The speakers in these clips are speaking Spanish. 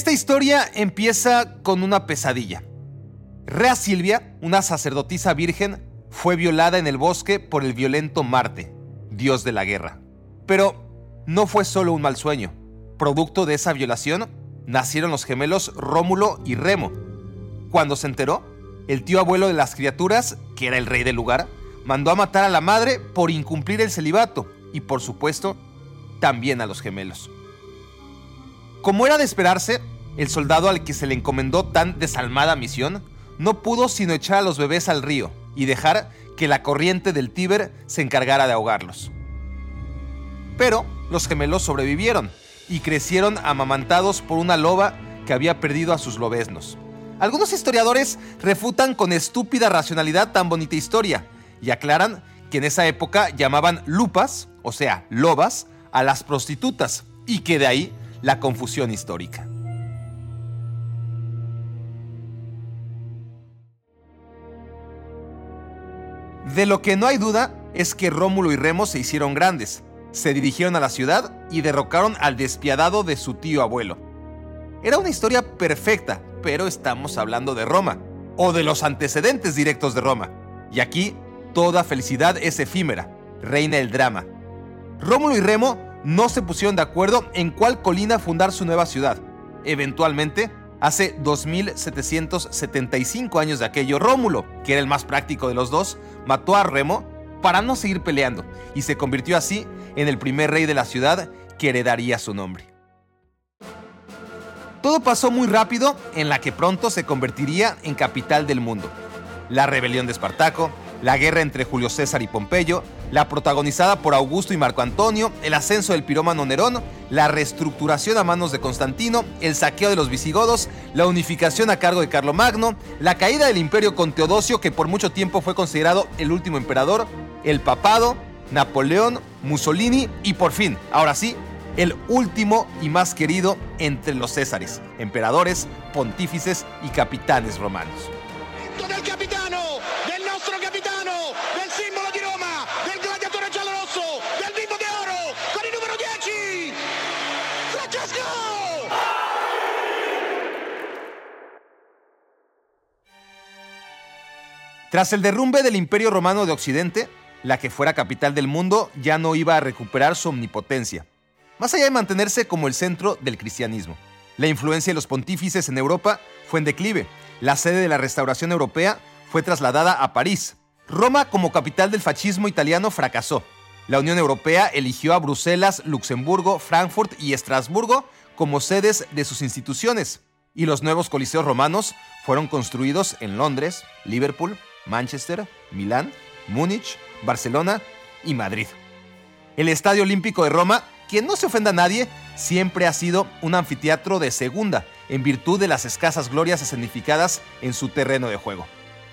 Esta historia empieza con una pesadilla. Rea Silvia, una sacerdotisa virgen, fue violada en el bosque por el violento Marte, dios de la guerra. Pero no fue solo un mal sueño. Producto de esa violación, nacieron los gemelos Rómulo y Remo. Cuando se enteró, el tío abuelo de las criaturas, que era el rey del lugar, mandó a matar a la madre por incumplir el celibato y, por supuesto, también a los gemelos. Como era de esperarse, el soldado al que se le encomendó tan desalmada misión no pudo sino echar a los bebés al río y dejar que la corriente del Tíber se encargara de ahogarlos. Pero los gemelos sobrevivieron y crecieron amamantados por una loba que había perdido a sus lobesnos. Algunos historiadores refutan con estúpida racionalidad tan bonita historia y aclaran que en esa época llamaban lupas, o sea, lobas, a las prostitutas y que de ahí la confusión histórica. De lo que no hay duda es que Rómulo y Remo se hicieron grandes, se dirigieron a la ciudad y derrocaron al despiadado de su tío abuelo. Era una historia perfecta, pero estamos hablando de Roma, o de los antecedentes directos de Roma. Y aquí, toda felicidad es efímera, reina el drama. Rómulo y Remo no se pusieron de acuerdo en cuál colina fundar su nueva ciudad. Eventualmente, hace 2775 años de aquello, Rómulo, que era el más práctico de los dos, mató a Remo para no seguir peleando y se convirtió así en el primer rey de la ciudad que heredaría su nombre. Todo pasó muy rápido en la que pronto se convertiría en capital del mundo. La rebelión de Espartaco, la guerra entre Julio César y Pompeyo, la protagonizada por Augusto y Marco Antonio, el ascenso del pirómano Nerón, la reestructuración a manos de Constantino, el saqueo de los visigodos, la unificación a cargo de Carlomagno, la caída del imperio con Teodosio, que por mucho tiempo fue considerado el último emperador, el papado, Napoleón, Mussolini y por fin, ahora sí, el último y más querido entre los Césares, emperadores, pontífices y capitanes romanos. Tras el derrumbe del Imperio Romano de Occidente, la que fuera capital del mundo ya no iba a recuperar su omnipotencia, más allá de mantenerse como el centro del cristianismo. La influencia de los pontífices en Europa fue en declive. La sede de la restauración europea fue trasladada a París. Roma como capital del fascismo italiano fracasó. La Unión Europea eligió a Bruselas, Luxemburgo, Frankfurt y Estrasburgo como sedes de sus instituciones. Y los nuevos coliseos romanos fueron construidos en Londres, Liverpool, Manchester, Milán, Múnich, Barcelona y Madrid. El Estadio Olímpico de Roma, quien no se ofenda a nadie, siempre ha sido un anfiteatro de segunda, en virtud de las escasas glorias escenificadas en su terreno de juego.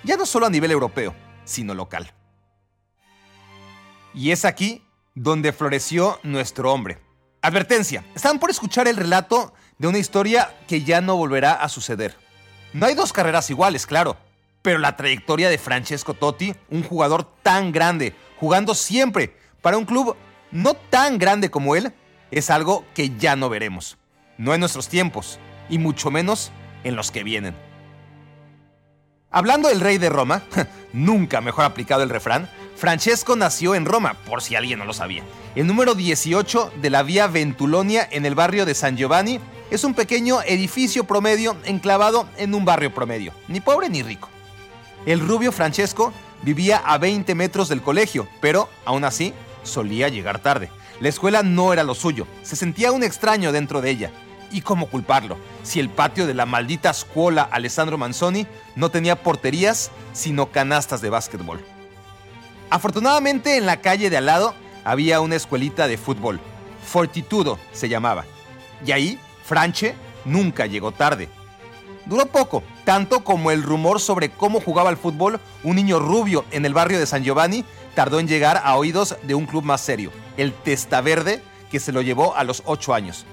Ya no solo a nivel europeo, sino local. Y es aquí donde floreció nuestro hombre. Advertencia, están por escuchar el relato de una historia que ya no volverá a suceder. No hay dos carreras iguales, claro, pero la trayectoria de Francesco Totti, un jugador tan grande, jugando siempre para un club no tan grande como él, es algo que ya no veremos. No en nuestros tiempos, y mucho menos en los que vienen. Hablando del rey de Roma, nunca mejor aplicado el refrán, Francesco nació en Roma, por si alguien no lo sabía. El número 18 de la vía Ventulonia en el barrio de San Giovanni es un pequeño edificio promedio enclavado en un barrio promedio, ni pobre ni rico. El rubio Francesco vivía a 20 metros del colegio, pero aún así solía llegar tarde. La escuela no era lo suyo, se sentía un extraño dentro de ella. ¿Y cómo culparlo? Si el patio de la maldita escuela Alessandro Manzoni no tenía porterías, sino canastas de básquetbol. Afortunadamente en la calle de al lado había una escuelita de fútbol. Fortitudo se llamaba. Y ahí, Franche nunca llegó tarde. Duró poco, tanto como el rumor sobre cómo jugaba al fútbol un niño rubio en el barrio de San Giovanni tardó en llegar a oídos de un club más serio, el Testa Verde, que se lo llevó a los 8 años.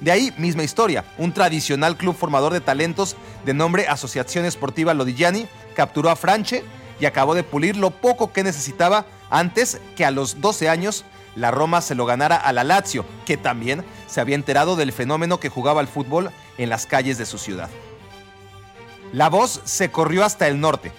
De ahí, misma historia, un tradicional club formador de talentos de nombre Asociación Esportiva Lodigiani capturó a Franche y acabó de pulir lo poco que necesitaba antes que a los 12 años la Roma se lo ganara a la Lazio, que también se había enterado del fenómeno que jugaba al fútbol en las calles de su ciudad. La voz se corrió hasta el norte.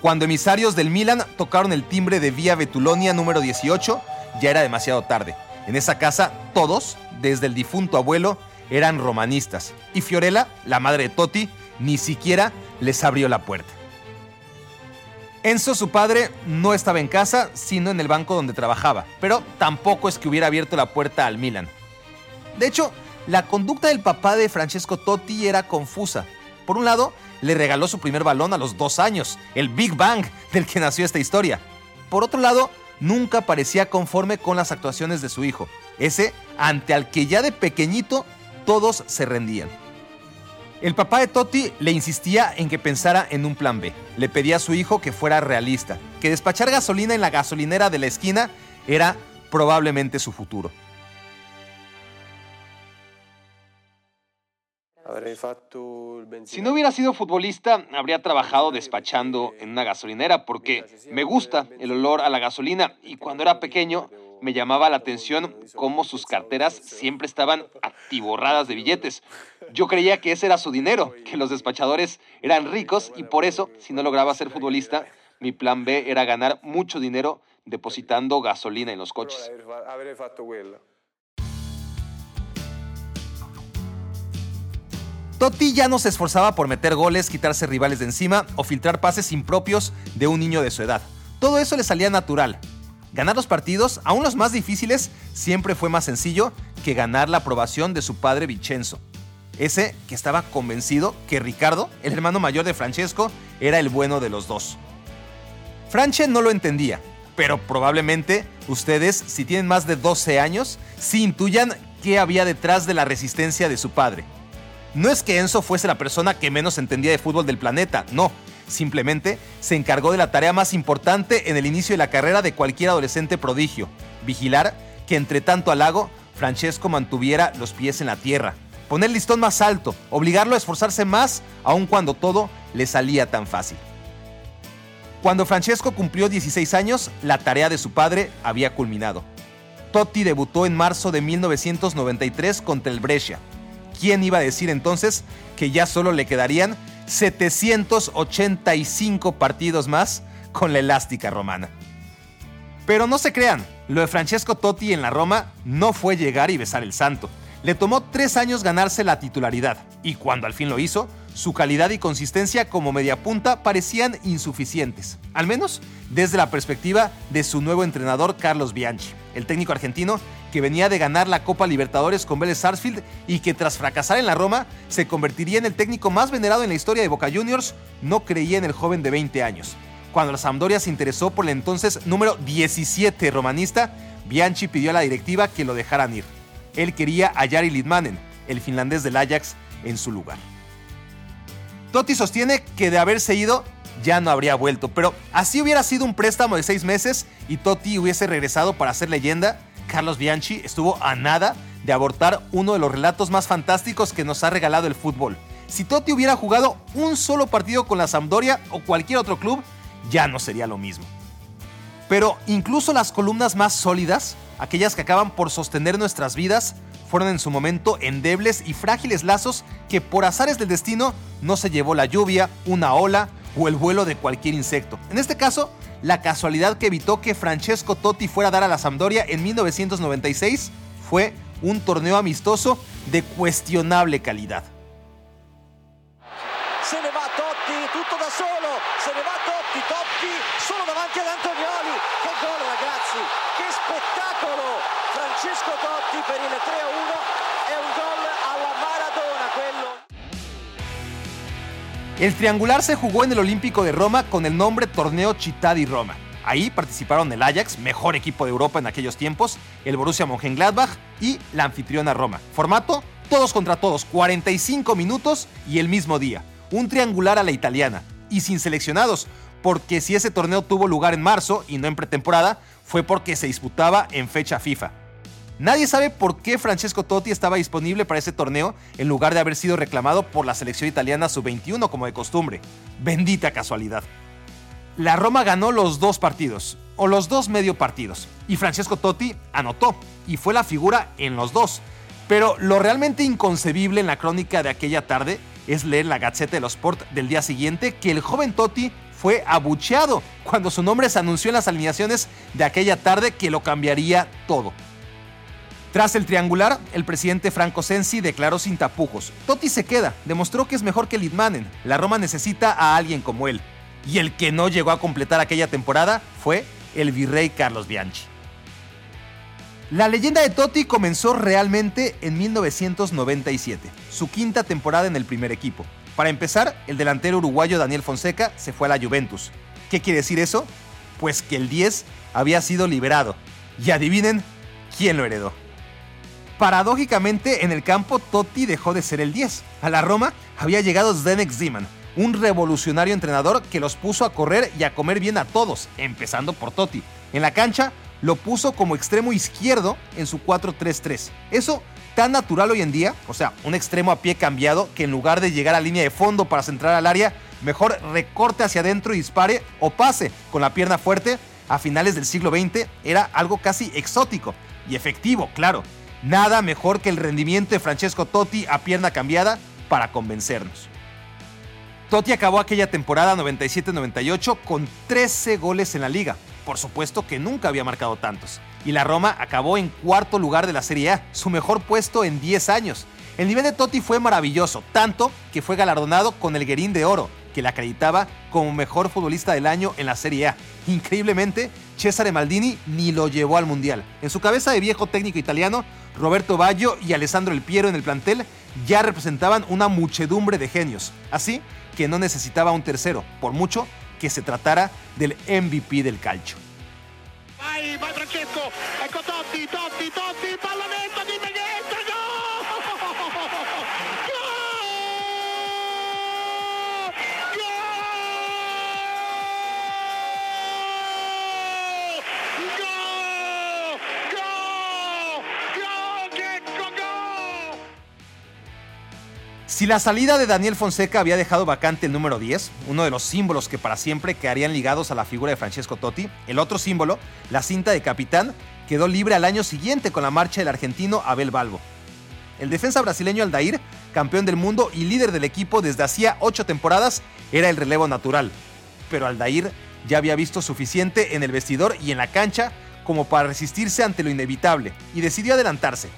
Cuando emisarios del Milan tocaron el timbre de Vía Betulonia número 18, ya era demasiado tarde. En esa casa, todos, desde el difunto abuelo, eran romanistas. Y Fiorella, la madre de Totti, ni siquiera les abrió la puerta. Enzo, su padre, no estaba en casa, sino en el banco donde trabajaba, pero tampoco es que hubiera abierto la puerta al Milan. De hecho, la conducta del papá de Francesco Totti era confusa. Por un lado, le regaló su primer balón a los dos años, el Big Bang del que nació esta historia. Por otro lado, nunca parecía conforme con las actuaciones de su hijo, ese ante al que ya de pequeñito todos se rendían. El papá de Totti le insistía en que pensara en un plan B. Le pedía a su hijo que fuera realista, que despachar gasolina en la gasolinera de la esquina era probablemente su futuro. Si no hubiera sido futbolista, habría trabajado despachando en una gasolinera porque me gusta el olor a la gasolina y cuando era pequeño me llamaba la atención cómo sus carteras siempre estaban atiborradas de billetes. Yo creía que ese era su dinero, que los despachadores eran ricos y por eso, si no lograba ser futbolista, mi plan B era ganar mucho dinero depositando gasolina en los coches. Totti ya no se esforzaba por meter goles, quitarse rivales de encima o filtrar pases impropios de un niño de su edad. Todo eso le salía natural, Ganar los partidos, aún los más difíciles, siempre fue más sencillo que ganar la aprobación de su padre Vincenzo. Ese que estaba convencido que Ricardo, el hermano mayor de Francesco, era el bueno de los dos. Franche no lo entendía, pero probablemente ustedes, si tienen más de 12 años, sí intuyan qué había detrás de la resistencia de su padre. No es que Enzo fuese la persona que menos entendía de fútbol del planeta, no, Simplemente se encargó de la tarea más importante en el inicio de la carrera de cualquier adolescente prodigio, vigilar que entre tanto halago, Francesco mantuviera los pies en la tierra, poner el listón más alto, obligarlo a esforzarse más, aun cuando todo le salía tan fácil. Cuando Francesco cumplió 16 años, la tarea de su padre había culminado. Totti debutó en marzo de 1993 contra el Brescia. ¿Quién iba a decir entonces que ya solo le quedarían 785 partidos más con la elástica romana. Pero no se crean, lo de Francesco Totti en la Roma no fue llegar y besar el santo. Le tomó tres años ganarse la titularidad, y cuando al fin lo hizo, su calidad y consistencia como mediapunta parecían insuficientes, al menos desde la perspectiva de su nuevo entrenador Carlos Bianchi, el técnico argentino que venía de ganar la Copa Libertadores con Vélez Sarsfield y que tras fracasar en la Roma se convertiría en el técnico más venerado en la historia de Boca Juniors, no creía en el joven de 20 años. Cuando la Sampdoria se interesó por el entonces número 17 romanista, Bianchi pidió a la directiva que lo dejaran ir. Él quería a Jari Lidmanen, el finlandés del Ajax, en su lugar. Totti sostiene que de haberse ido ya no habría vuelto, pero así hubiera sido un préstamo de seis meses y Totti hubiese regresado para ser leyenda, Carlos Bianchi estuvo a nada de abortar uno de los relatos más fantásticos que nos ha regalado el fútbol. Si Totti hubiera jugado un solo partido con la Sampdoria o cualquier otro club, ya no sería lo mismo. Pero incluso las columnas más sólidas, aquellas que acaban por sostener nuestras vidas, fueron en su momento endebles y frágiles lazos que por azares del destino no se llevó la lluvia, una ola o el vuelo de cualquier insecto. En este caso, la casualidad que evitó que Francesco Totti fuera a dar a la Sampdoria en 1996 fue un torneo amistoso de cuestionable calidad. Se ne va Totti, tutto da solo, se ne va Totti, Totti solo davanti ad Antonioli, che gol ragazzi, che spettacolo! Francesco Totti per il 3-1, El triangular se jugó en el Olímpico de Roma con el nombre Torneo Città di Roma. Ahí participaron el Ajax, mejor equipo de Europa en aquellos tiempos, el Borussia Mönchengladbach y la anfitriona Roma. Formato, todos contra todos, 45 minutos y el mismo día. Un triangular a la italiana y sin seleccionados, porque si ese torneo tuvo lugar en marzo y no en pretemporada, fue porque se disputaba en fecha FIFA. Nadie sabe por qué Francesco Totti estaba disponible para ese torneo en lugar de haber sido reclamado por la selección italiana sub-21 como de costumbre. Bendita casualidad. La Roma ganó los dos partidos, o los dos medio partidos, y Francesco Totti anotó, y fue la figura en los dos. Pero lo realmente inconcebible en la crónica de aquella tarde es leer la Gazzetta dello Sport del día siguiente que el joven Totti fue abucheado cuando su nombre se anunció en las alineaciones de aquella tarde que lo cambiaría todo. Tras el triangular, el presidente Franco Sensi declaró sin tapujos: Totti se queda, demostró que es mejor que Litmanen. La Roma necesita a alguien como él y el que no llegó a completar aquella temporada fue el virrey Carlos Bianchi. La leyenda de Totti comenzó realmente en 1997, su quinta temporada en el primer equipo. Para empezar, el delantero uruguayo Daniel Fonseca se fue a la Juventus. ¿Qué quiere decir eso? Pues que el 10 había sido liberado. Y adivinen quién lo heredó. Paradójicamente, en el campo Totti dejó de ser el 10. A la Roma había llegado Zdenek Ziman, un revolucionario entrenador que los puso a correr y a comer bien a todos, empezando por Totti. En la cancha lo puso como extremo izquierdo en su 4-3-3. Eso tan natural hoy en día, o sea, un extremo a pie cambiado que en lugar de llegar a línea de fondo para centrar al área, mejor recorte hacia adentro y dispare o pase con la pierna fuerte, a finales del siglo XX era algo casi exótico y efectivo, claro. Nada mejor que el rendimiento de Francesco Totti a pierna cambiada para convencernos. Totti acabó aquella temporada 97-98 con 13 goles en la liga. Por supuesto que nunca había marcado tantos. Y la Roma acabó en cuarto lugar de la Serie A, su mejor puesto en 10 años. El nivel de Totti fue maravilloso, tanto que fue galardonado con el Guerín de Oro, que le acreditaba como mejor futbolista del año en la Serie A. Increíblemente, Cesare Maldini ni lo llevó al Mundial. En su cabeza de viejo técnico italiano, Roberto Baggio y Alessandro El Piero en el plantel ya representaban una muchedumbre de genios. Así que no necesitaba un tercero, por mucho que se tratara del MVP del calcio. Francesco, Totti, Totti, Totti, Si la salida de Daniel Fonseca había dejado vacante el número 10, uno de los símbolos que para siempre quedarían ligados a la figura de Francesco Totti, el otro símbolo, la cinta de capitán, quedó libre al año siguiente con la marcha del argentino Abel Balbo. El defensa brasileño Aldair, campeón del mundo y líder del equipo desde hacía ocho temporadas, era el relevo natural. Pero Aldair ya había visto suficiente en el vestidor y en la cancha como para resistirse ante lo inevitable y decidió adelantarse.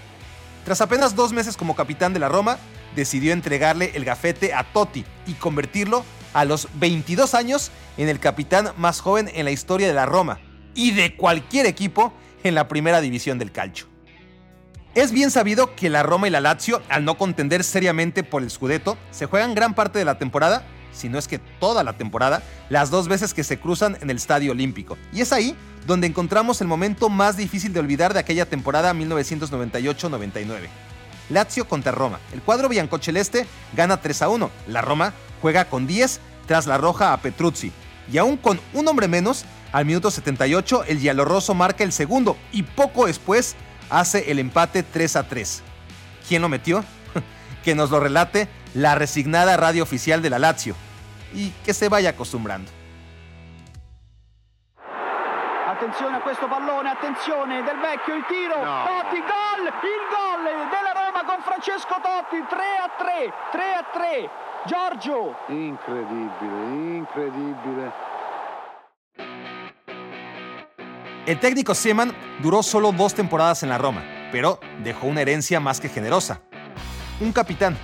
Tras apenas dos meses como capitán de la Roma, decidió entregarle el gafete a Totti y convertirlo a los 22 años en el capitán más joven en la historia de la Roma y de cualquier equipo en la primera división del calcio. Es bien sabido que la Roma y la Lazio, al no contender seriamente por el Scudetto, se juegan gran parte de la temporada, si no es que toda la temporada, las dos veces que se cruzan en el Estadio Olímpico. Y es ahí donde encontramos el momento más difícil de olvidar de aquella temporada 1998-99. Lazio contra Roma. El cuadro biancoceleste gana 3 a 1. La Roma juega con 10 tras la roja a Petruzzi. Y aún con un hombre menos, al minuto 78 el Giallorosso marca el segundo y poco después hace el empate 3 a 3. ¿Quién lo metió? que nos lo relate la resignada radio oficial de la Lazio y que se vaya acostumbrando. Attenzione a questo pallone, attenzione del vecchio, il tiro, no. Totti, gol, il gol della Roma con Francesco Totti, 3 a 3, 3 a 3, Giorgio. Incredibile, incredibile. El técnico Seaman duró solo dos temporadas en la Roma, pero dejó una herencia más que generosa. Un capitán,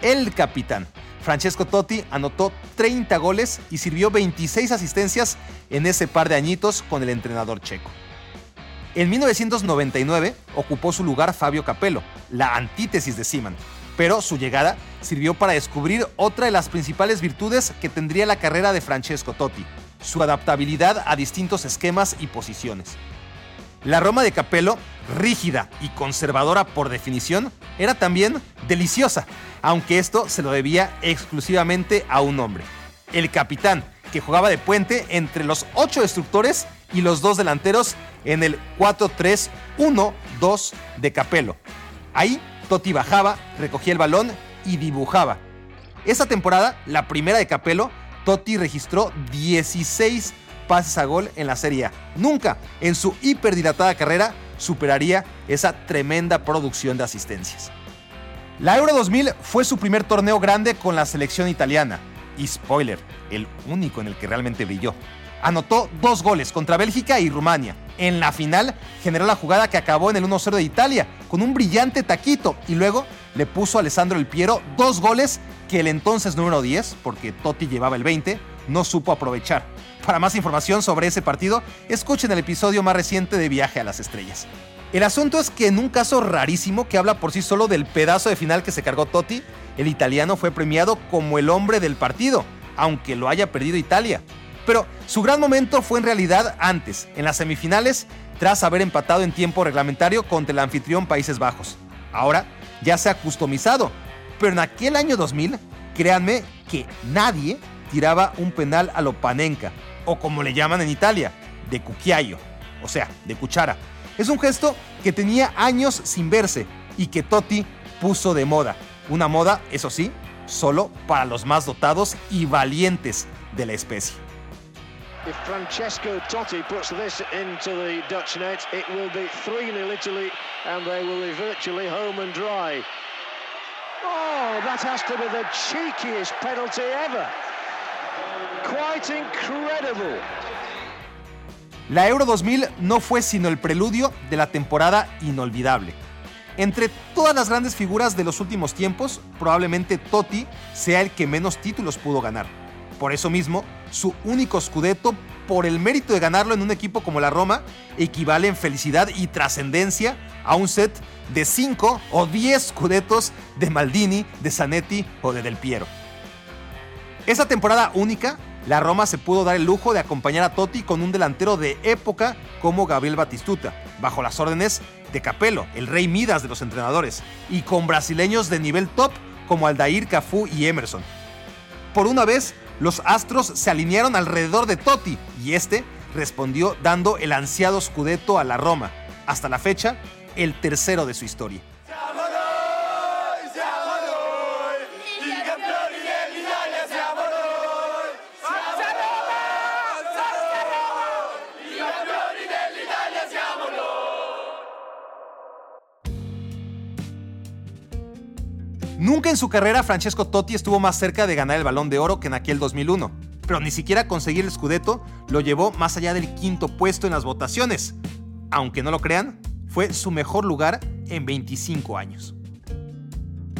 el capitán, Francesco Totti anotó 30 goles y sirvió 26 asistencias en ese par de añitos con el entrenador checo. En 1999 ocupó su lugar Fabio Capello, la antítesis de Seaman, pero su llegada sirvió para descubrir otra de las principales virtudes que tendría la carrera de Francesco Totti, su adaptabilidad a distintos esquemas y posiciones. La Roma de Capello, rígida y conservadora por definición, era también deliciosa, aunque esto se lo debía exclusivamente a un hombre, el capitán, que jugaba de puente entre los ocho destructores y los dos delanteros en el 4-3-1-2 de Capello. Ahí Totti bajaba, recogía el balón y dibujaba. Esa temporada, la primera de Capello, Totti registró 16 pases a gol en la Serie A. Nunca en su hiperdilatada carrera superaría esa tremenda producción de asistencias. La Euro 2000 fue su primer torneo grande con la selección italiana. Y spoiler, el único en el que realmente brilló. Anotó dos goles contra Bélgica y Rumania. En la final generó la jugada que acabó en el 1-0 de Italia con un brillante taquito y luego le puso a Alessandro El Piero dos goles que el entonces número 10, porque Totti llevaba el 20, no supo aprovechar. Para más información sobre ese partido, escuchen el episodio más reciente de Viaje a las Estrellas. El asunto es que en un caso rarísimo que habla por sí solo del pedazo de final que se cargó Totti, el italiano fue premiado como el hombre del partido, aunque lo haya perdido Italia. Pero su gran momento fue en realidad antes, en las semifinales, tras haber empatado en tiempo reglamentario contra el anfitrión Países Bajos. Ahora ya se ha customizado, pero en aquel año 2000, créanme que nadie tiraba un penal a lo panenca, o como le llaman en Italia, de cucchiaio, o sea, de cuchara. Es un gesto que tenía años sin verse y que Totti puso de moda. Una moda, eso sí, solo para los más dotados y valientes de la especie. If Francesco Totti puts this into the Dutch net, it will be 3-0 Italy and they will be virtually home and dry. Oh, that has to be the cheekiest penalty ever. Quite incredible. La Euro 2000 no fue sino el preludio de la temporada inolvidable. Entre todas las grandes figuras de los últimos tiempos, probablemente Totti sea el que menos títulos pudo ganar. Por eso mismo, su único scudetto, por el mérito de ganarlo en un equipo como la Roma, equivale en felicidad y trascendencia a un set de 5 o 10 scudettos de Maldini, de Zanetti o de Del Piero. Esa temporada única, la Roma se pudo dar el lujo de acompañar a Totti con un delantero de época como Gabriel Batistuta, bajo las órdenes de Capello, el rey Midas de los entrenadores, y con brasileños de nivel top como Aldair, Cafú y Emerson. Por una vez, los astros se alinearon alrededor de Totti y este respondió dando el ansiado scudetto a la Roma, hasta la fecha, el tercero de su historia. Nunca en su carrera Francesco Totti estuvo más cerca de ganar el balón de oro que en aquel 2001, pero ni siquiera conseguir el Scudetto lo llevó más allá del quinto puesto en las votaciones. Aunque no lo crean, fue su mejor lugar en 25 años.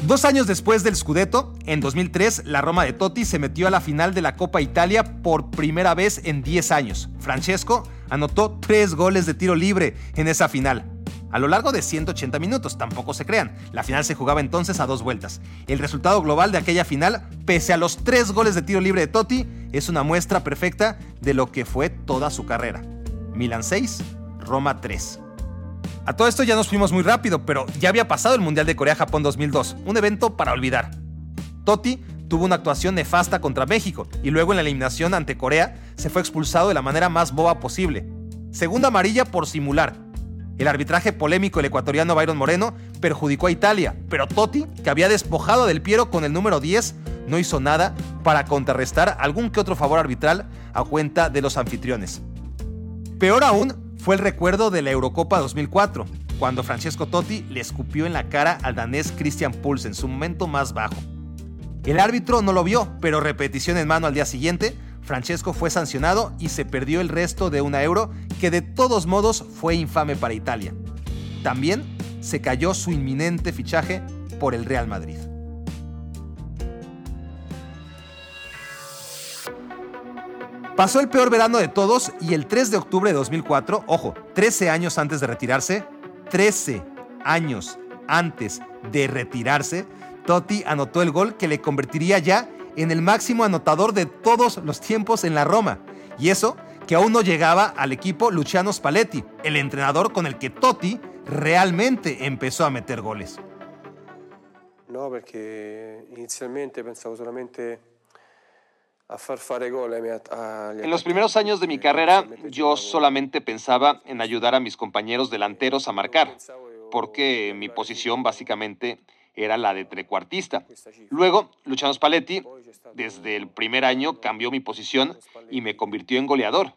Dos años después del Scudetto, en 2003, la Roma de Totti se metió a la final de la Copa Italia por primera vez en 10 años. Francesco anotó tres goles de tiro libre en esa final a lo largo de 180 minutos, tampoco se crean. La final se jugaba entonces a dos vueltas. El resultado global de aquella final, pese a los tres goles de tiro libre de Totti, es una muestra perfecta de lo que fue toda su carrera. Milan 6, Roma 3. A todo esto ya nos fuimos muy rápido, pero ya había pasado el Mundial de Corea-Japón 2002, un evento para olvidar. Totti tuvo una actuación nefasta contra México y luego en la eliminación ante Corea se fue expulsado de la manera más boba posible. Segunda amarilla por simular, el arbitraje polémico del ecuatoriano Byron Moreno perjudicó a Italia, pero Totti, que había despojado del Piero con el número 10, no hizo nada para contrarrestar algún que otro favor arbitral a cuenta de los anfitriones. Peor aún fue el recuerdo de la Eurocopa 2004, cuando Francesco Totti le escupió en la cara al danés Christian Puls en su momento más bajo. El árbitro no lo vio, pero repetición en mano al día siguiente, Francesco fue sancionado y se perdió el resto de una euro que de todos modos fue infame para Italia. También se cayó su inminente fichaje por el Real Madrid. Pasó el peor verano de todos y el 3 de octubre de 2004, ojo, 13 años antes de retirarse, 13 años antes de retirarse, Totti anotó el gol que le convertiría ya en el máximo anotador de todos los tiempos en la Roma. Y eso que aún no llegaba al equipo Luciano Spalletti, el entrenador con el que Totti realmente empezó a meter goles. No, perché inizialmente pensavo solamente a far fare gol En los primeros años de mi carrera, yo solamente pensaba en ayudar a mis compañeros delanteros a marcar, porque mi posición básicamente era la de trecuartista. Luego, Luciano Spalletti, desde el primer año, cambió mi posición y me convirtió en goleador.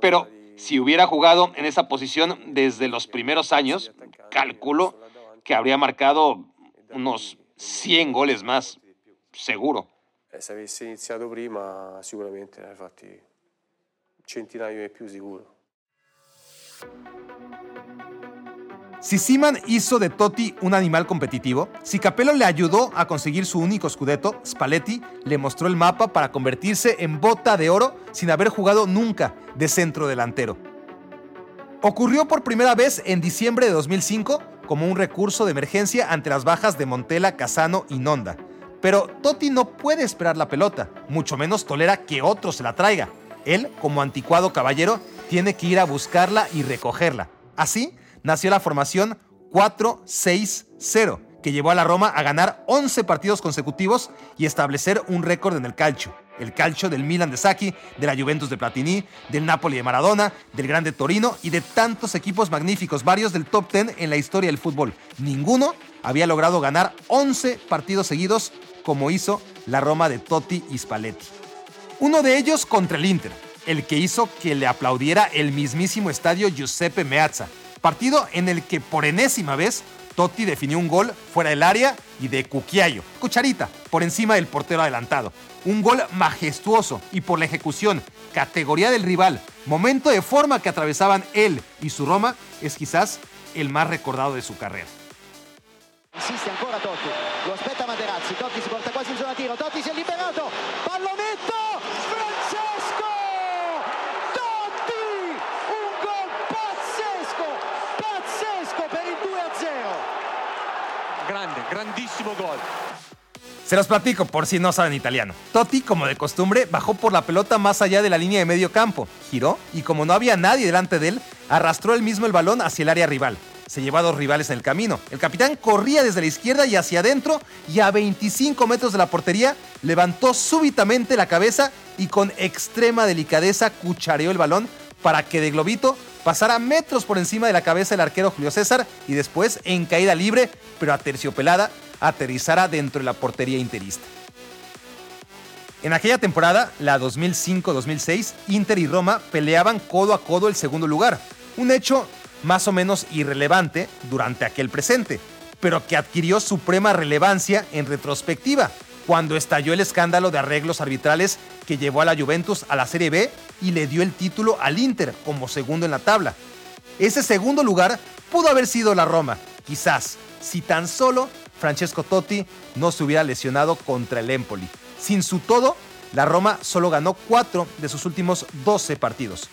Pero si hubiera jugado en esa posición desde los primeros años, calculo que habría marcado unos 100 goles más, seguro. Eh, se avessi iniziato prima sicuramente ne fatti centinaio di più sicuro. Si Siman hizo de Totti un animal competitivo, si Capello le ayudó a conseguir su único scudetto, Spalletti le mostró el mapa para convertirse en bota de oro sin haber jugado nunca de centro delantero. Ocurrió por primera vez en diciembre de 2005 como un recurso de emergencia ante las bajas de Montella, Casano y Nonda. Pero Totti no puede esperar la pelota, mucho menos tolera que otro se la traiga. Él, como anticuado caballero, tiene que ir a buscarla y recogerla. Así nació la formación 4-6-0, que llevó a la Roma a ganar 11 partidos consecutivos y establecer un récord en el calcio. El calcio del Milan de Sacchi, de la Juventus de Platini, del Napoli de Maradona, del Grande Torino y de tantos equipos magníficos, varios del top 10 en la historia del fútbol. Ninguno había logrado ganar 11 partidos seguidos como hizo la Roma de Totti y Spalletti. Uno de ellos contra el Inter, el que hizo que le aplaudiera el mismísimo estadio Giuseppe Meazza, partido en el que por enésima vez Totti definió un gol fuera del área y de Cuquiayo, cucharita, por encima del portero adelantado. Un gol majestuoso y por la ejecución, categoría del rival, momento de forma que atravesaban él y su Roma, es quizás el más recordado de su carrera. Insiste ancora Totti, lo Materazzi, Totti si porta quasi in zona tiro, Totti si è liberato, pallonetto, Francesco! Totti! Un gol pazzesco, pazzesco per il 2-0. Grande, grandissimo gol. Se los platico por si no saben italiano. Totti, como de costumbre, bajó por la pelota más allá de la línea de medio campo, giró y como no había nadie delante de él, arrastró él mismo el balón hacia el área rival. Se llevó a dos rivales en el camino. El capitán corría desde la izquierda y hacia adentro y a 25 metros de la portería levantó súbitamente la cabeza y con extrema delicadeza cuchareó el balón para que de globito pasara metros por encima de la cabeza del arquero Julio César y después, en caída libre, pero aterciopelada, aterrizara dentro de la portería interista. En aquella temporada, la 2005-2006, Inter y Roma peleaban codo a codo el segundo lugar, un hecho más o menos irrelevante durante aquel presente, pero que adquirió suprema relevancia en retrospectiva, cuando estalló el escándalo de arreglos arbitrales que llevó a la Juventus a la Serie B y le dio el título al Inter como segundo en la tabla. Ese segundo lugar pudo haber sido la Roma, quizás, si tan solo Francesco Totti no se hubiera lesionado contra el Empoli. Sin su todo, la Roma solo ganó 4 de sus últimos 12 partidos.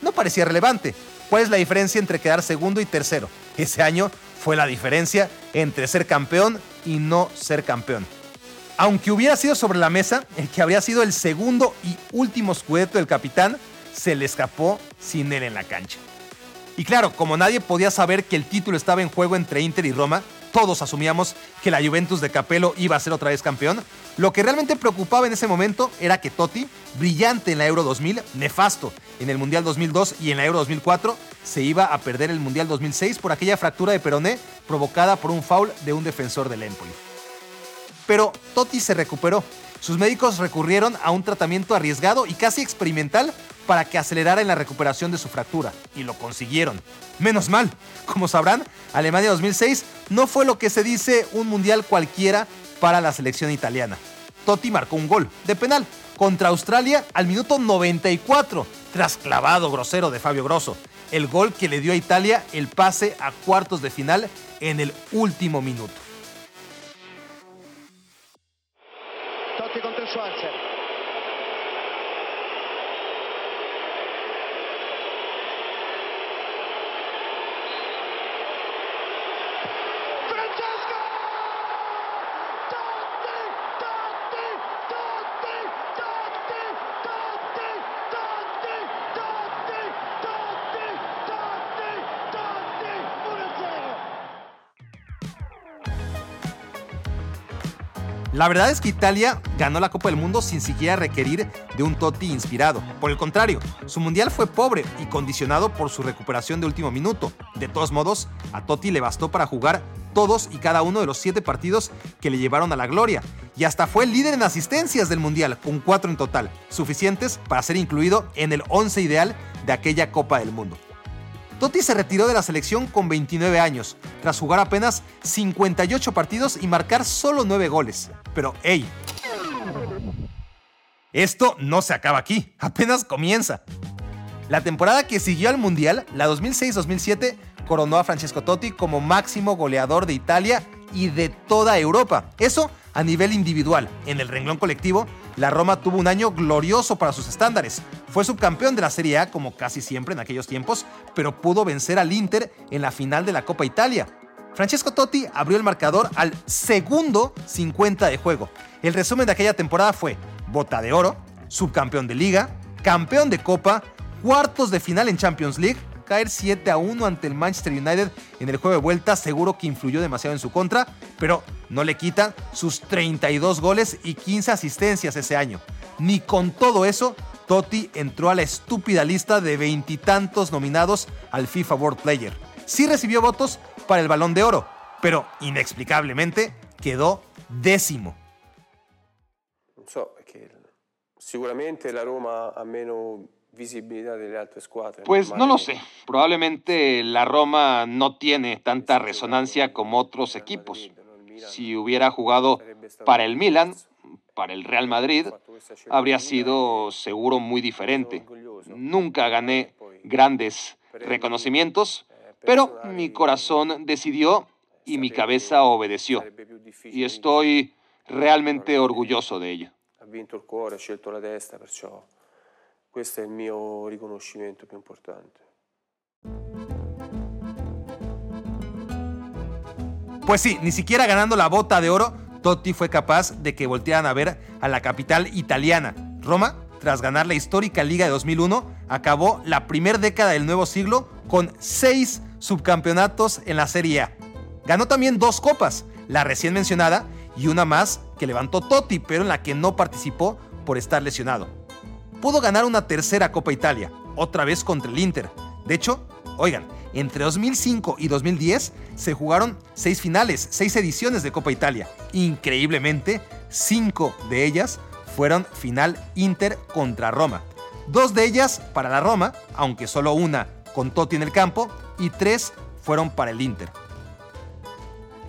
No parecía relevante. ¿Cuál es la diferencia entre quedar segundo y tercero? Ese año fue la diferencia entre ser campeón y no ser campeón. Aunque hubiera sido sobre la mesa, el que habría sido el segundo y último scudetto del capitán se le escapó sin él en la cancha. Y claro, como nadie podía saber que el título estaba en juego entre Inter y Roma, todos asumíamos que la Juventus de Capello iba a ser otra vez campeón. Lo que realmente preocupaba en ese momento era que Totti, brillante en la Euro 2000, nefasto en el Mundial 2002 y en la Euro 2004, se iba a perder el Mundial 2006 por aquella fractura de peroné provocada por un foul de un defensor del Empoli. Pero Totti se recuperó. Sus médicos recurrieron a un tratamiento arriesgado y casi experimental para que acelerara en la recuperación de su fractura, y lo consiguieron. Menos mal, como sabrán, Alemania 2006 no fue lo que se dice un mundial cualquiera para la selección italiana. Totti marcó un gol de penal contra Australia al minuto 94, tras clavado grosero de Fabio Grosso, el gol que le dio a Italia el pase a cuartos de final en el último minuto. La verdad es que Italia ganó la Copa del Mundo sin siquiera requerir de un Totti inspirado. Por el contrario, su mundial fue pobre y condicionado por su recuperación de último minuto. De todos modos, a Totti le bastó para jugar todos y cada uno de los siete partidos que le llevaron a la gloria. Y hasta fue el líder en asistencias del mundial, con cuatro en total, suficientes para ser incluido en el once ideal de aquella Copa del Mundo. Totti se retiró de la selección con 29 años, tras jugar apenas 58 partidos y marcar solo 9 goles. Pero, hey, esto no se acaba aquí, apenas comienza. La temporada que siguió al Mundial, la 2006-2007, coronó a Francesco Totti como máximo goleador de Italia y de toda Europa. Eso a nivel individual. En el renglón colectivo, la Roma tuvo un año glorioso para sus estándares. Fue subcampeón de la Serie A como casi siempre en aquellos tiempos, pero pudo vencer al Inter en la final de la Copa Italia. Francesco Totti abrió el marcador al segundo 50 de juego. El resumen de aquella temporada fue bota de oro, subcampeón de liga, campeón de copa, cuartos de final en Champions League, caer 7 a 1 ante el Manchester United en el juego de vuelta seguro que influyó demasiado en su contra, pero no le quita sus 32 goles y 15 asistencias ese año. Ni con todo eso, Totti entró a la estúpida lista de veintitantos nominados al FIFA World Player. Sí recibió votos para el Balón de Oro, pero inexplicablemente quedó décimo. Seguramente la Roma ha menos pues no lo sé. Probablemente la Roma no tiene tanta resonancia como otros equipos. Si hubiera jugado para el Milan, para el Real Madrid, habría sido seguro muy diferente. Nunca gané grandes reconocimientos, pero mi corazón decidió y mi cabeza obedeció. Y estoy realmente orgulloso de ello. Questo è il mio riconoscimento più importante. Pues sí, ni siquiera ganando la bota de oro, Totti fue capaz de que voltearan a ver a la capital italiana. Roma, tras ganar la histórica Liga de 2001, acabó la primera década del nuevo siglo con seis subcampeonatos en la Serie A. Ganó también dos copas, la recién mencionada y una más que levantó Totti, pero en la que no participó por estar lesionado pudo ganar una tercera Copa Italia, otra vez contra el Inter. De hecho, oigan, entre 2005 y 2010 se jugaron seis finales, seis ediciones de Copa Italia. Increíblemente, cinco de ellas fueron final Inter contra Roma. Dos de ellas para la Roma, aunque solo una con Totti en el campo, y tres fueron para el Inter.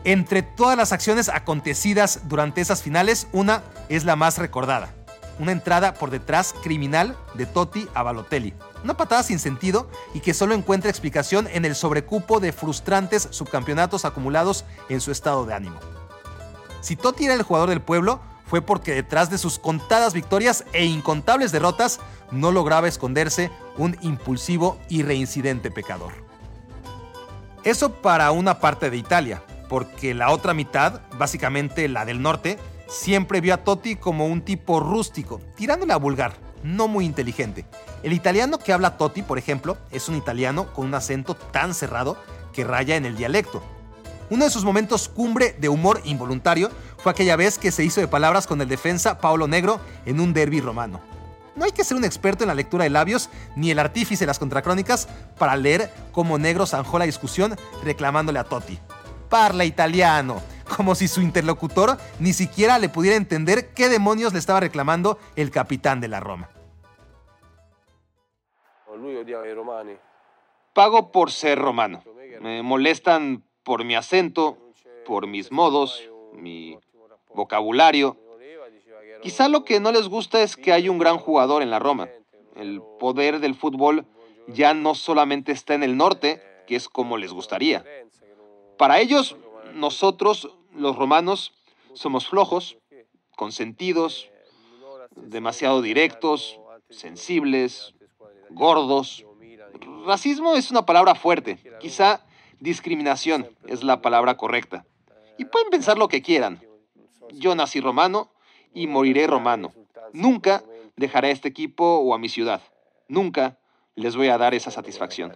Entre todas las acciones acontecidas durante esas finales, una es la más recordada una entrada por detrás criminal de Totti a Balotelli. Una patada sin sentido y que solo encuentra explicación en el sobrecupo de frustrantes subcampeonatos acumulados en su estado de ánimo. Si Totti era el jugador del pueblo, fue porque detrás de sus contadas victorias e incontables derrotas no lograba esconderse un impulsivo y reincidente pecador. Eso para una parte de Italia, porque la otra mitad, básicamente la del norte, siempre vio a Totti como un tipo rústico, tirándole a vulgar, no muy inteligente. El italiano que habla Totti, por ejemplo, es un italiano con un acento tan cerrado que raya en el dialecto. Uno de sus momentos cumbre de humor involuntario fue aquella vez que se hizo de palabras con el defensa Paolo Negro en un derby romano. No hay que ser un experto en la lectura de labios ni el artífice de las contracrónicas para leer cómo Negro zanjó la discusión reclamándole a Totti. Parla italiano, como si su interlocutor ni siquiera le pudiera entender qué demonios le estaba reclamando el capitán de la Roma. Pago por ser romano. Me molestan por mi acento, por mis modos, mi vocabulario. Quizá lo que no les gusta es que hay un gran jugador en la Roma. El poder del fútbol ya no solamente está en el norte, que es como les gustaría. Para ellos, nosotros los romanos somos flojos, consentidos, demasiado directos, sensibles, gordos. Racismo es una palabra fuerte, quizá discriminación es la palabra correcta. Y pueden pensar lo que quieran. Yo nací romano y moriré romano. Nunca dejaré a este equipo o a mi ciudad. Nunca les voy a dar esa satisfacción.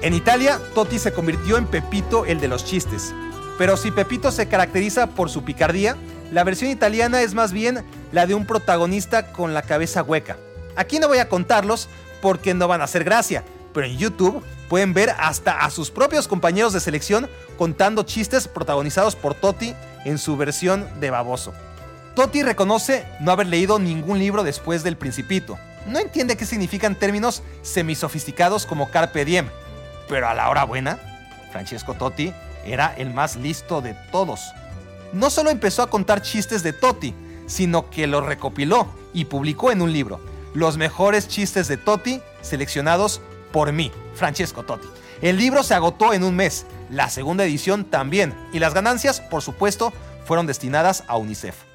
En Italia, Totti se convirtió en Pepito el de los chistes. Pero si Pepito se caracteriza por su picardía, la versión italiana es más bien la de un protagonista con la cabeza hueca. Aquí no voy a contarlos porque no van a hacer gracia, pero en YouTube pueden ver hasta a sus propios compañeros de selección contando chistes protagonizados por Totti en su versión de baboso. Totti reconoce no haber leído ningún libro después del Principito. No entiende qué significan términos semisofisticados como carpe diem, pero a la hora buena, Francesco Totti era el más listo de todos. No solo empezó a contar chistes de Totti, sino que los recopiló y publicó en un libro, Los mejores chistes de Totti seleccionados por mí, Francesco Totti. El libro se agotó en un mes, la segunda edición también, y las ganancias, por supuesto, fueron destinadas a UNICEF.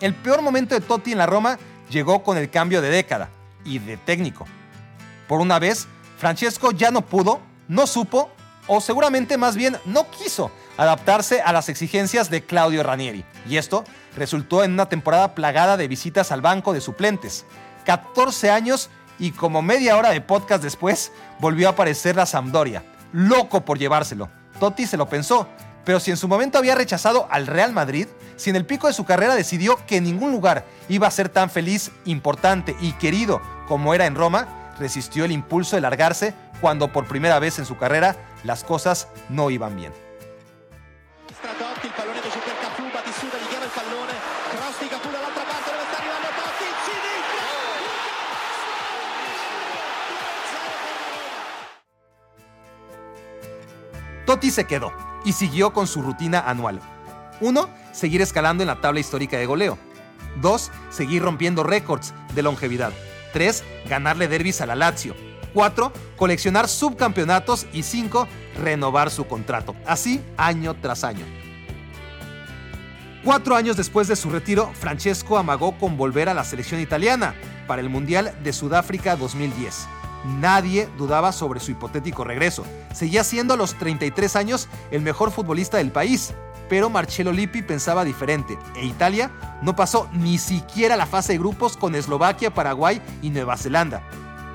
El peor momento de Totti en la Roma llegó con el cambio de década y de técnico. Por una vez, Francesco ya no pudo, no supo o seguramente más bien no quiso adaptarse a las exigencias de Claudio Ranieri. Y esto resultó en una temporada plagada de visitas al banco de suplentes. 14 años y como media hora de podcast después volvió a aparecer la Sampdoria. Loco por llevárselo. Totti se lo pensó, pero si en su momento había rechazado al Real Madrid, si en el pico de su carrera decidió que en ningún lugar iba a ser tan feliz, importante y querido como era en Roma, resistió el impulso de largarse cuando por primera vez en su carrera las cosas no iban bien. Totti se quedó y siguió con su rutina anual. 1. Seguir escalando en la tabla histórica de goleo. 2. Seguir rompiendo récords de longevidad. 3. Ganarle derbis a la Lazio. 4. Coleccionar subcampeonatos. Y 5. Renovar su contrato. Así año tras año. Cuatro años después de su retiro, Francesco amagó con volver a la selección italiana para el Mundial de Sudáfrica 2010. Nadie dudaba sobre su hipotético regreso. Seguía siendo a los 33 años el mejor futbolista del país, pero Marcello Lippi pensaba diferente e Italia no pasó ni siquiera la fase de grupos con Eslovaquia, Paraguay y Nueva Zelanda.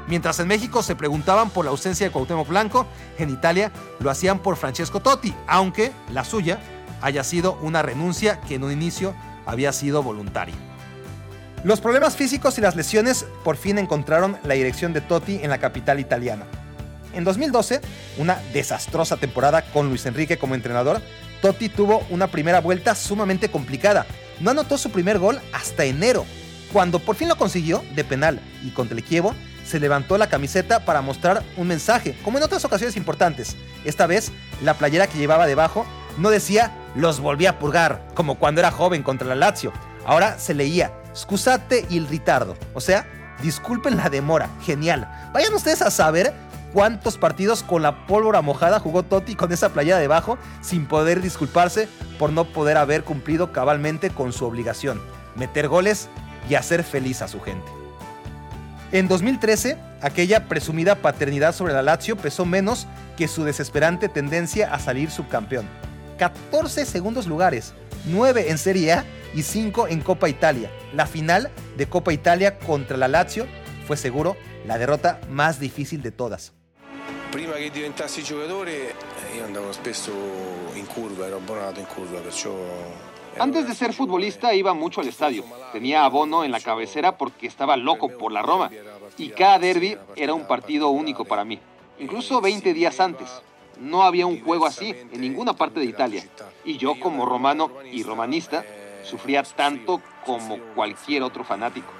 Mientras en México se preguntaban por la ausencia de Cuauhtémoc Blanco, en Italia lo hacían por Francesco Totti, aunque la suya haya sido una renuncia que en un inicio había sido voluntaria. Los problemas físicos y las lesiones por fin encontraron la dirección de Totti en la capital italiana. En 2012, una desastrosa temporada con Luis Enrique como entrenador, Totti tuvo una primera vuelta sumamente complicada. No anotó su primer gol hasta enero. Cuando por fin lo consiguió, de penal y contra el Kievo, se levantó la camiseta para mostrar un mensaje, como en otras ocasiones importantes. Esta vez, la playera que llevaba debajo no decía los volví a purgar, como cuando era joven contra la Lazio. Ahora se leía scusate il ritardo, o sea, disculpen la demora. Genial. Vayan ustedes a saber cuántos partidos con la pólvora mojada jugó Totti con esa playera debajo sin poder disculparse por no poder haber cumplido cabalmente con su obligación, meter goles y hacer feliz a su gente. En 2013, aquella presumida paternidad sobre la Lazio pesó menos que su desesperante tendencia a salir subcampeón. 14 segundos lugares, 9 en Serie A y 5 en Copa Italia. La final de Copa Italia contra la Lazio fue seguro la derrota más difícil de todas. Prima che diventassi giocatore, io andavo spesso in curva, ero abbonato in curva, perciò Antes de ser futbolista iba mucho al estadio. Tenía abono en la cabecera porque estaba loco por la Roma. Y cada derby era un partido único para mí. Incluso 20 días antes. No había un juego así en ninguna parte de Italia. Y yo como romano y romanista sufría tanto como cualquier otro fanático.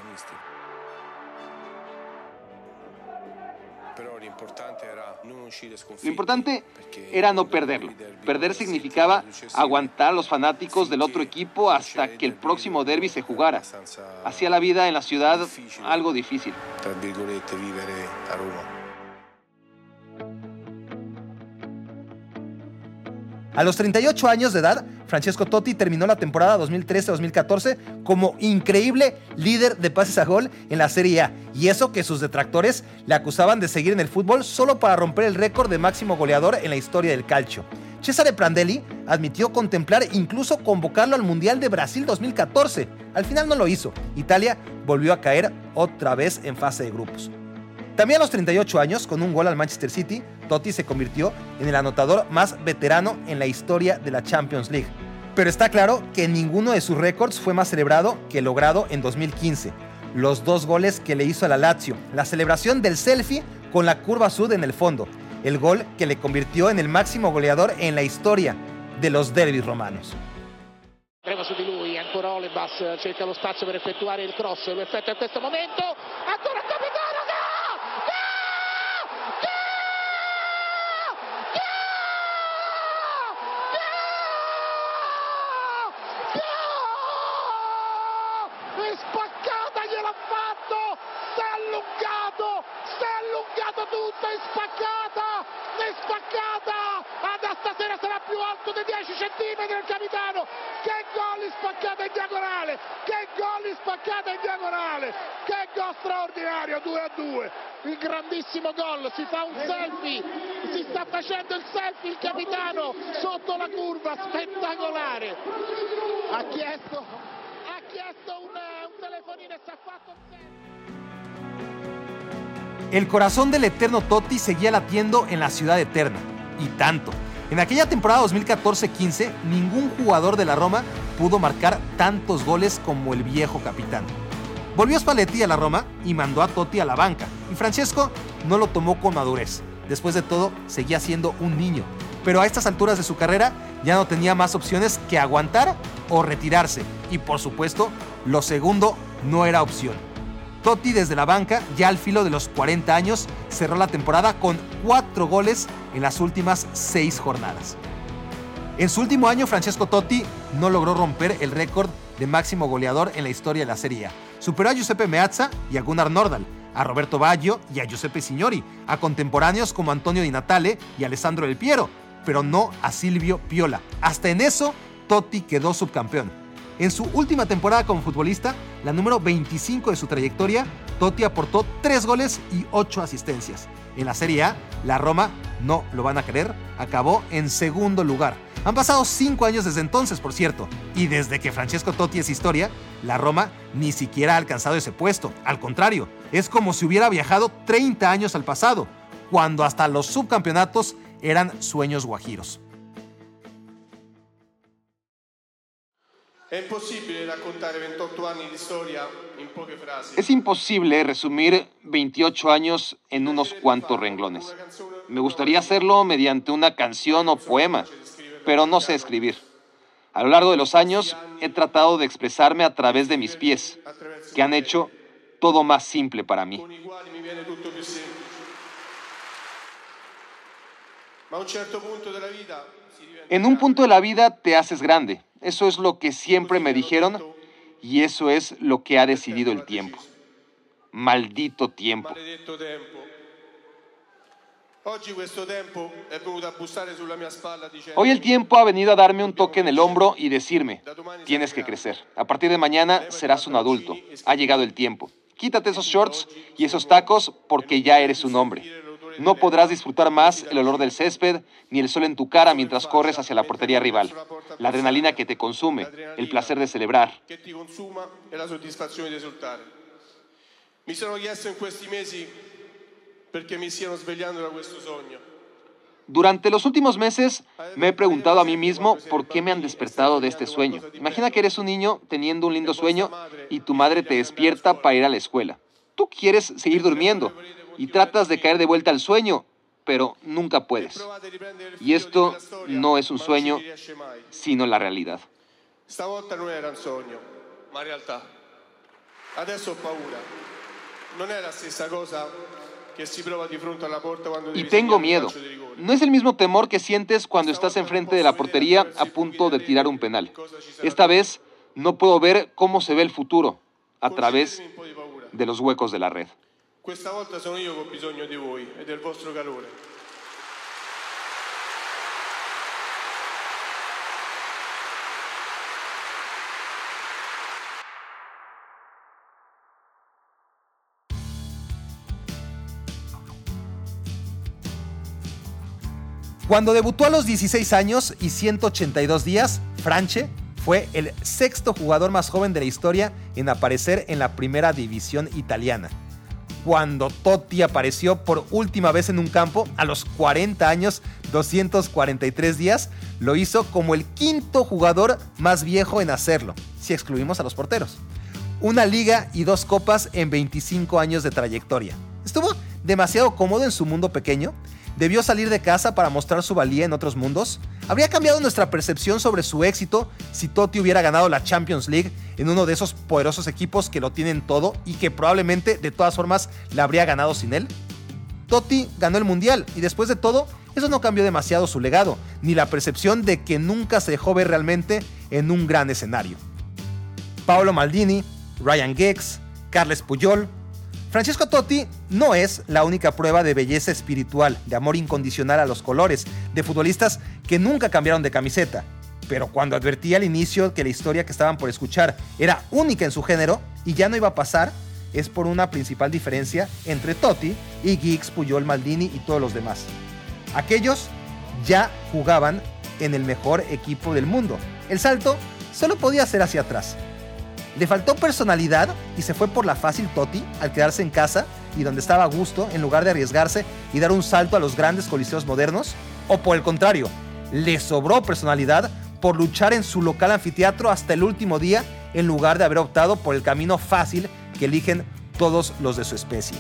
Lo importante era no perderlo. Perder significaba aguantar a los fanáticos del otro equipo hasta que el próximo derby se jugara. Hacía la vida en la ciudad algo difícil. A los 38 años de edad, Francesco Totti terminó la temporada 2013-2014 como increíble líder de pases a gol en la Serie A. Y eso que sus detractores le acusaban de seguir en el fútbol solo para romper el récord de máximo goleador en la historia del calcio. Cesare Prandelli admitió contemplar incluso convocarlo al Mundial de Brasil 2014. Al final no lo hizo. Italia volvió a caer otra vez en fase de grupos. También a los 38 años, con un gol al Manchester City, Totti se convirtió en el anotador más veterano en la historia de la Champions League. Pero está claro que ninguno de sus récords fue más celebrado que logrado en 2015. Los dos goles que le hizo a la Lazio, la celebración del selfie con la curva sud en el fondo, el gol que le convirtió en el máximo goleador en la historia de los derbis romanos. Ancora cerca cross, lo momento, alto di 10 centimetri il capitano, che gol spaccata in diagonale, che gol spaccata in diagonale, che gol straordinario 2 a 2, il grandissimo gol, si fa un selfie, si sta facendo il selfie il capitano sotto la curva, spettacolare, ha chiesto, ha chiesto un, un telefonino e si è fatto un selfie. El corazón del eterno Totti seguía latiendo en la ciudad eterna. Y tanto. En aquella temporada 2014-15, ningún jugador de la Roma pudo marcar tantos goles como el viejo capitán. Volvió Spalletti a la Roma y mandó a Totti a la banca. Y Francesco no lo tomó con madurez. Después de todo, seguía siendo un niño. Pero a estas alturas de su carrera ya no tenía más opciones que aguantar o retirarse. Y por supuesto, lo segundo no era opción. Totti desde la banca, ya al filo de los 40 años, cerró la temporada con 4 goles en las últimas 6 jornadas. En su último año, Francesco Totti no logró romper el récord de máximo goleador en la historia de la Serie. Superó a Giuseppe Meazza y a Gunnar Nordal, a Roberto Baggio y a Giuseppe Signori, a contemporáneos como Antonio Di Natale y Alessandro Del Piero, pero no a Silvio Piola. Hasta en eso, Totti quedó subcampeón. En su última temporada como futbolista, la número 25 de su trayectoria, Totti aportó 3 goles y 8 asistencias. En la Serie A, la Roma, no lo van a creer, acabó en segundo lugar. Han pasado 5 años desde entonces, por cierto, y desde que Francesco Totti es historia, la Roma ni siquiera ha alcanzado ese puesto. Al contrario, es como si hubiera viajado 30 años al pasado, cuando hasta los subcampeonatos eran sueños guajiros. Es imposible resumir 28 años en unos cuantos renglones. Me gustaría hacerlo mediante una canción o poema, pero no sé escribir. A lo largo de los años he tratado de expresarme a través de mis pies, que han hecho todo más simple para mí. A un certo punto della vita En un punto de la vida te haces grande. Eso es lo que siempre me dijeron y eso es lo que ha decidido el tiempo. Maldito tiempo. Hoy el tiempo ha venido a darme un toque en el hombro y decirme, tienes que crecer. A partir de mañana serás un adulto. Ha llegado el tiempo. Quítate esos shorts y esos tacos porque ya eres un hombre. No podrás disfrutar más el olor del césped ni el sol en tu cara mientras corres hacia la portería rival. La adrenalina que te consume, el placer de celebrar. che ti consuma la soddisfazione di esultare. Mi sono chiesto in questi mesi perché mi stiano svegliando da questo sogno. Durante los últimos meses me he preguntado a mí mismo por qué me han despertado de este sueño. Imagina que eres un niño teniendo un lindo sueño y tu madre te despierta para ir a la escuela. Tú quieres seguir durmiendo y tratas de caer de vuelta al sueño, pero nunca puedes. Y esto no es un sueño, sino la realidad. Stavolta non era un sogno, ma realtà. Adesso ho paura. Non è la stessa cosa che si prova di fronte alla porta quando Y tengo miedo. No es el mismo temor que sientes cuando estás enfrente de la portería a punto de tirar un penal. Esta vez no puedo ver cómo se ve el futuro a través de los huecos de la red. Questa volta sono io che ho bisogno di voi e del vostro calore. Cuando debutó a los 16 años y 182 días, Franche fue el sexto jugador más joven de la historia en aparecer en la primera división italiana. Cuando Totti apareció por última vez en un campo a los 40 años, 243 días, lo hizo como el quinto jugador más viejo en hacerlo, si excluimos a los porteros. Una liga y dos copas en 25 años de trayectoria. Estuvo demasiado cómodo en su mundo pequeño ¿Debió salir de casa para mostrar su valía en otros mundos? ¿Habría cambiado nuestra percepción sobre su éxito si Totti hubiera ganado la Champions League en uno de esos poderosos equipos que lo tienen todo y que probablemente de todas formas la habría ganado sin él? Totti ganó el Mundial y después de todo, eso no cambió demasiado su legado, ni la percepción de que nunca se dejó ver realmente en un gran escenario. Paolo Maldini, Ryan Giggs, Carles Puyol, Francesco Totti no es la única prueba de belleza espiritual, de amor incondicional a los colores, de futbolistas que nunca cambiaron de camiseta. Pero cuando advertí al inicio que la historia que estaban por escuchar era única en su género y ya no iba a pasar, es por una principal diferencia entre Totti y Giggs, Puyol, Maldini y todos los demás. Aquellos ya jugaban en el mejor equipo del mundo. El salto solo podía ser hacia atrás. Le faltó personalidad y se fue por la fácil Totti al quedarse en casa y donde estaba a gusto en lugar de arriesgarse y dar un salto a los grandes coliseos modernos. O por el contrario, le sobró personalidad por luchar en su local anfiteatro hasta el último día en lugar de haber optado por el camino fácil que eligen todos los de su especie.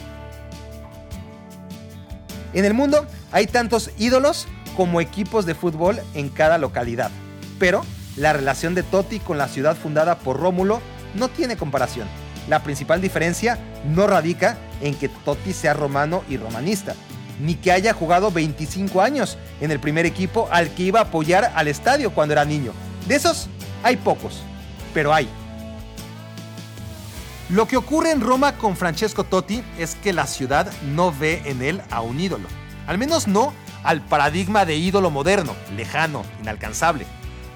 En el mundo hay tantos ídolos como equipos de fútbol en cada localidad, pero la relación de Totti con la ciudad fundada por Rómulo no tiene comparación. La principal diferencia no radica en que Totti sea romano y romanista, ni que haya jugado 25 años en el primer equipo al que iba a apoyar al estadio cuando era niño. De esos hay pocos, pero hay. Lo que ocurre en Roma con Francesco Totti es que la ciudad no ve en él a un ídolo, al menos no al paradigma de ídolo moderno, lejano, inalcanzable.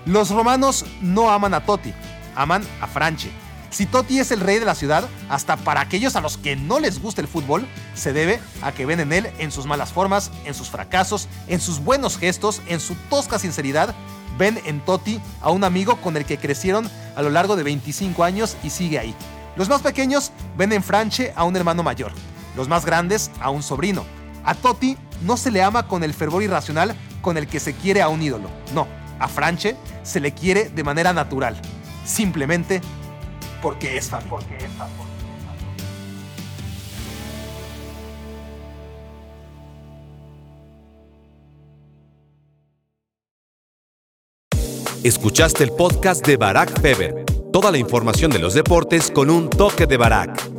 Los romanos no aman a Totti, aman a Franche, si Totti es el rey de la ciudad, hasta para aquellos a los que no les gusta el fútbol, se debe a que ven en él en sus malas formas, en sus fracasos, en sus buenos gestos, en su tosca sinceridad. Ven en Totti a un amigo con el que crecieron a lo largo de 25 años y sigue ahí. Los más pequeños ven en Franche a un hermano mayor, los más grandes a un sobrino. A Totti no se le ama con el fervor irracional con el que se quiere a un ídolo. No, a Franche se le quiere de manera natural. Simplemente porque es Porque es Escuchaste el podcast de Barack Feber. Toda la información de los deportes con un toque de Barack.